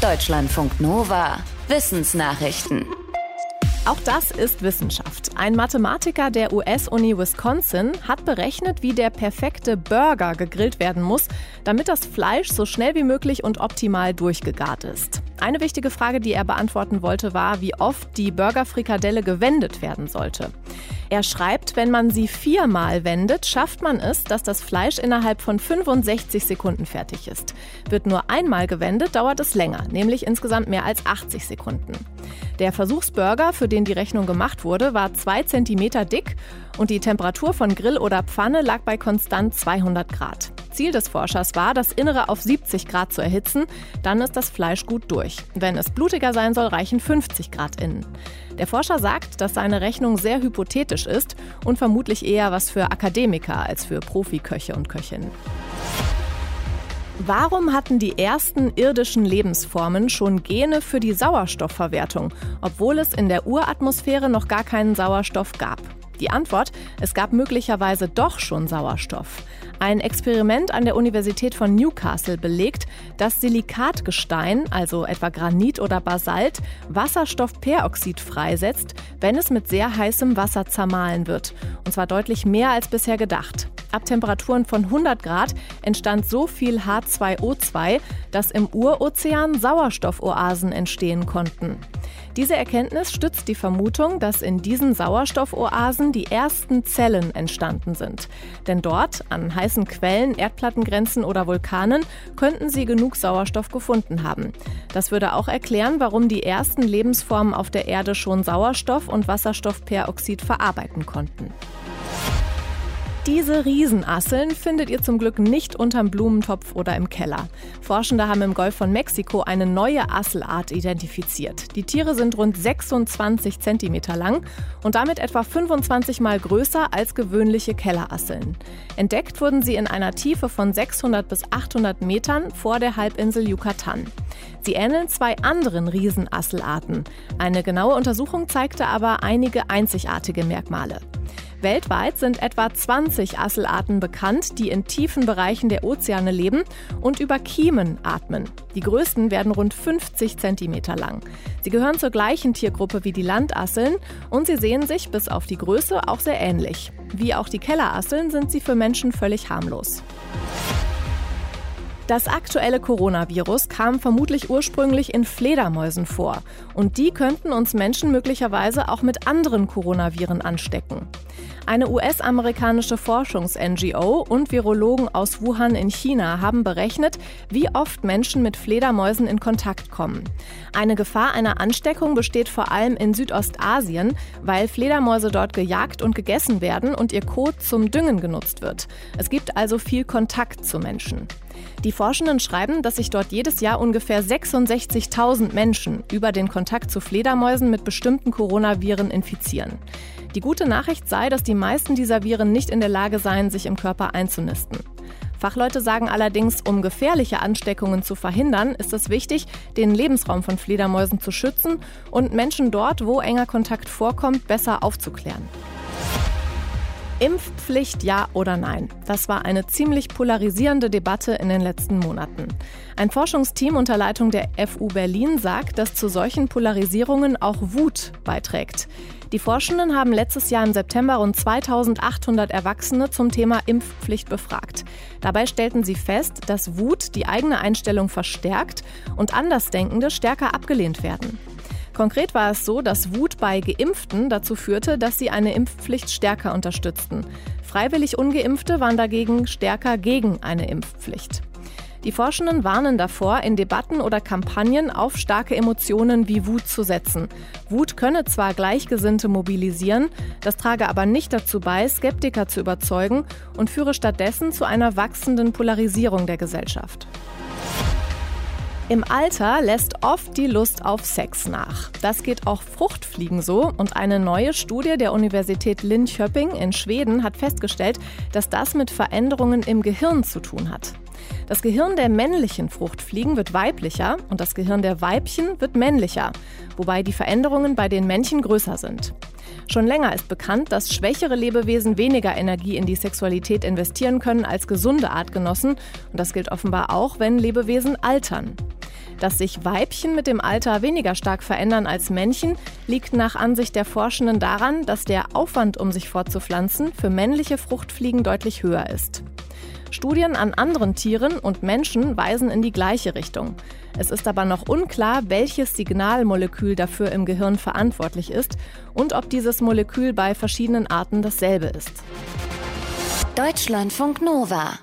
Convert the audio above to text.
Deutschlandfunk Nova. Wissensnachrichten. Auch das ist Wissenschaft. Ein Mathematiker der US-Uni Wisconsin hat berechnet, wie der perfekte Burger gegrillt werden muss, damit das Fleisch so schnell wie möglich und optimal durchgegart ist. Eine wichtige Frage, die er beantworten wollte, war, wie oft die Burgerfrikadelle gewendet werden sollte. Er schreibt, wenn man sie viermal wendet, schafft man es, dass das Fleisch innerhalb von 65 Sekunden fertig ist. Wird nur einmal gewendet, dauert es länger, nämlich insgesamt mehr als 80 Sekunden. Der Versuchsburger, für den die Rechnung gemacht wurde, war 2 cm dick und die Temperatur von Grill oder Pfanne lag bei konstant 200 Grad. Ziel des Forschers war, das Innere auf 70 Grad zu erhitzen, dann ist das Fleisch gut durch. Wenn es blutiger sein soll, reichen 50 Grad innen. Der Forscher sagt, dass seine Rechnung sehr hypothetisch ist und vermutlich eher was für Akademiker als für Profiköche und Köchinnen. Warum hatten die ersten irdischen Lebensformen schon Gene für die Sauerstoffverwertung, obwohl es in der Uratmosphäre noch gar keinen Sauerstoff gab? Die Antwort, es gab möglicherweise doch schon Sauerstoff. Ein Experiment an der Universität von Newcastle belegt, dass Silikatgestein, also etwa Granit oder Basalt, Wasserstoffperoxid freisetzt, wenn es mit sehr heißem Wasser zermahlen wird. Und zwar deutlich mehr als bisher gedacht. Ab Temperaturen von 100 Grad entstand so viel H2O2, dass im Urozean Sauerstoffoasen entstehen konnten. Diese Erkenntnis stützt die Vermutung, dass in diesen Sauerstoffoasen die ersten Zellen entstanden sind. Denn dort, an heißen Quellen, Erdplattengrenzen oder Vulkanen, könnten sie genug Sauerstoff gefunden haben. Das würde auch erklären, warum die ersten Lebensformen auf der Erde schon Sauerstoff und Wasserstoffperoxid verarbeiten konnten. Diese Riesenasseln findet ihr zum Glück nicht unterm Blumentopf oder im Keller. Forschende haben im Golf von Mexiko eine neue Asselart identifiziert. Die Tiere sind rund 26 cm lang und damit etwa 25 mal größer als gewöhnliche Kellerasseln. Entdeckt wurden sie in einer Tiefe von 600 bis 800 Metern vor der Halbinsel Yucatan. Sie ähneln zwei anderen Riesenasselarten. Eine genaue Untersuchung zeigte aber einige einzigartige Merkmale. Weltweit sind etwa 20 Asselarten bekannt, die in tiefen Bereichen der Ozeane leben und über Kiemen atmen. Die größten werden rund 50 cm lang. Sie gehören zur gleichen Tiergruppe wie die Landasseln und sie sehen sich bis auf die Größe auch sehr ähnlich. Wie auch die Kellerasseln sind sie für Menschen völlig harmlos. Das aktuelle Coronavirus kam vermutlich ursprünglich in Fledermäusen vor. Und die könnten uns Menschen möglicherweise auch mit anderen Coronaviren anstecken. Eine US-amerikanische Forschungs-NGO und Virologen aus Wuhan in China haben berechnet, wie oft Menschen mit Fledermäusen in Kontakt kommen. Eine Gefahr einer Ansteckung besteht vor allem in Südostasien, weil Fledermäuse dort gejagt und gegessen werden und ihr Kot zum Düngen genutzt wird. Es gibt also viel Kontakt zu Menschen. Die Forschenden schreiben, dass sich dort jedes Jahr ungefähr 66.000 Menschen über den Kontakt zu Fledermäusen mit bestimmten Coronaviren infizieren. Die gute Nachricht sei, dass die meisten dieser Viren nicht in der Lage seien, sich im Körper einzunisten. Fachleute sagen allerdings, um gefährliche Ansteckungen zu verhindern, ist es wichtig, den Lebensraum von Fledermäusen zu schützen und Menschen dort, wo enger Kontakt vorkommt, besser aufzuklären. Impfpflicht ja oder nein? Das war eine ziemlich polarisierende Debatte in den letzten Monaten. Ein Forschungsteam unter Leitung der FU Berlin sagt, dass zu solchen Polarisierungen auch Wut beiträgt. Die Forschenden haben letztes Jahr im September rund 2800 Erwachsene zum Thema Impfpflicht befragt. Dabei stellten sie fest, dass Wut die eigene Einstellung verstärkt und Andersdenkende stärker abgelehnt werden. Konkret war es so, dass Wut bei Geimpften dazu führte, dass sie eine Impfpflicht stärker unterstützten. Freiwillig ungeimpfte waren dagegen stärker gegen eine Impfpflicht. Die Forschenden warnen davor, in Debatten oder Kampagnen auf starke Emotionen wie Wut zu setzen. Wut könne zwar Gleichgesinnte mobilisieren, das trage aber nicht dazu bei, Skeptiker zu überzeugen und führe stattdessen zu einer wachsenden Polarisierung der Gesellschaft. Im Alter lässt oft die Lust auf Sex nach. Das geht auch Fruchtfliegen so und eine neue Studie der Universität Linköping in Schweden hat festgestellt, dass das mit Veränderungen im Gehirn zu tun hat. Das Gehirn der männlichen Fruchtfliegen wird weiblicher und das Gehirn der Weibchen wird männlicher, wobei die Veränderungen bei den Männchen größer sind. Schon länger ist bekannt, dass schwächere Lebewesen weniger Energie in die Sexualität investieren können als gesunde Artgenossen und das gilt offenbar auch, wenn Lebewesen altern. Dass sich Weibchen mit dem Alter weniger stark verändern als Männchen, liegt nach Ansicht der Forschenden daran, dass der Aufwand, um sich fortzupflanzen, für männliche Fruchtfliegen deutlich höher ist. Studien an anderen Tieren und Menschen weisen in die gleiche Richtung. Es ist aber noch unklar, welches Signalmolekül dafür im Gehirn verantwortlich ist und ob dieses Molekül bei verschiedenen Arten dasselbe ist. Deutschlandfunk Nova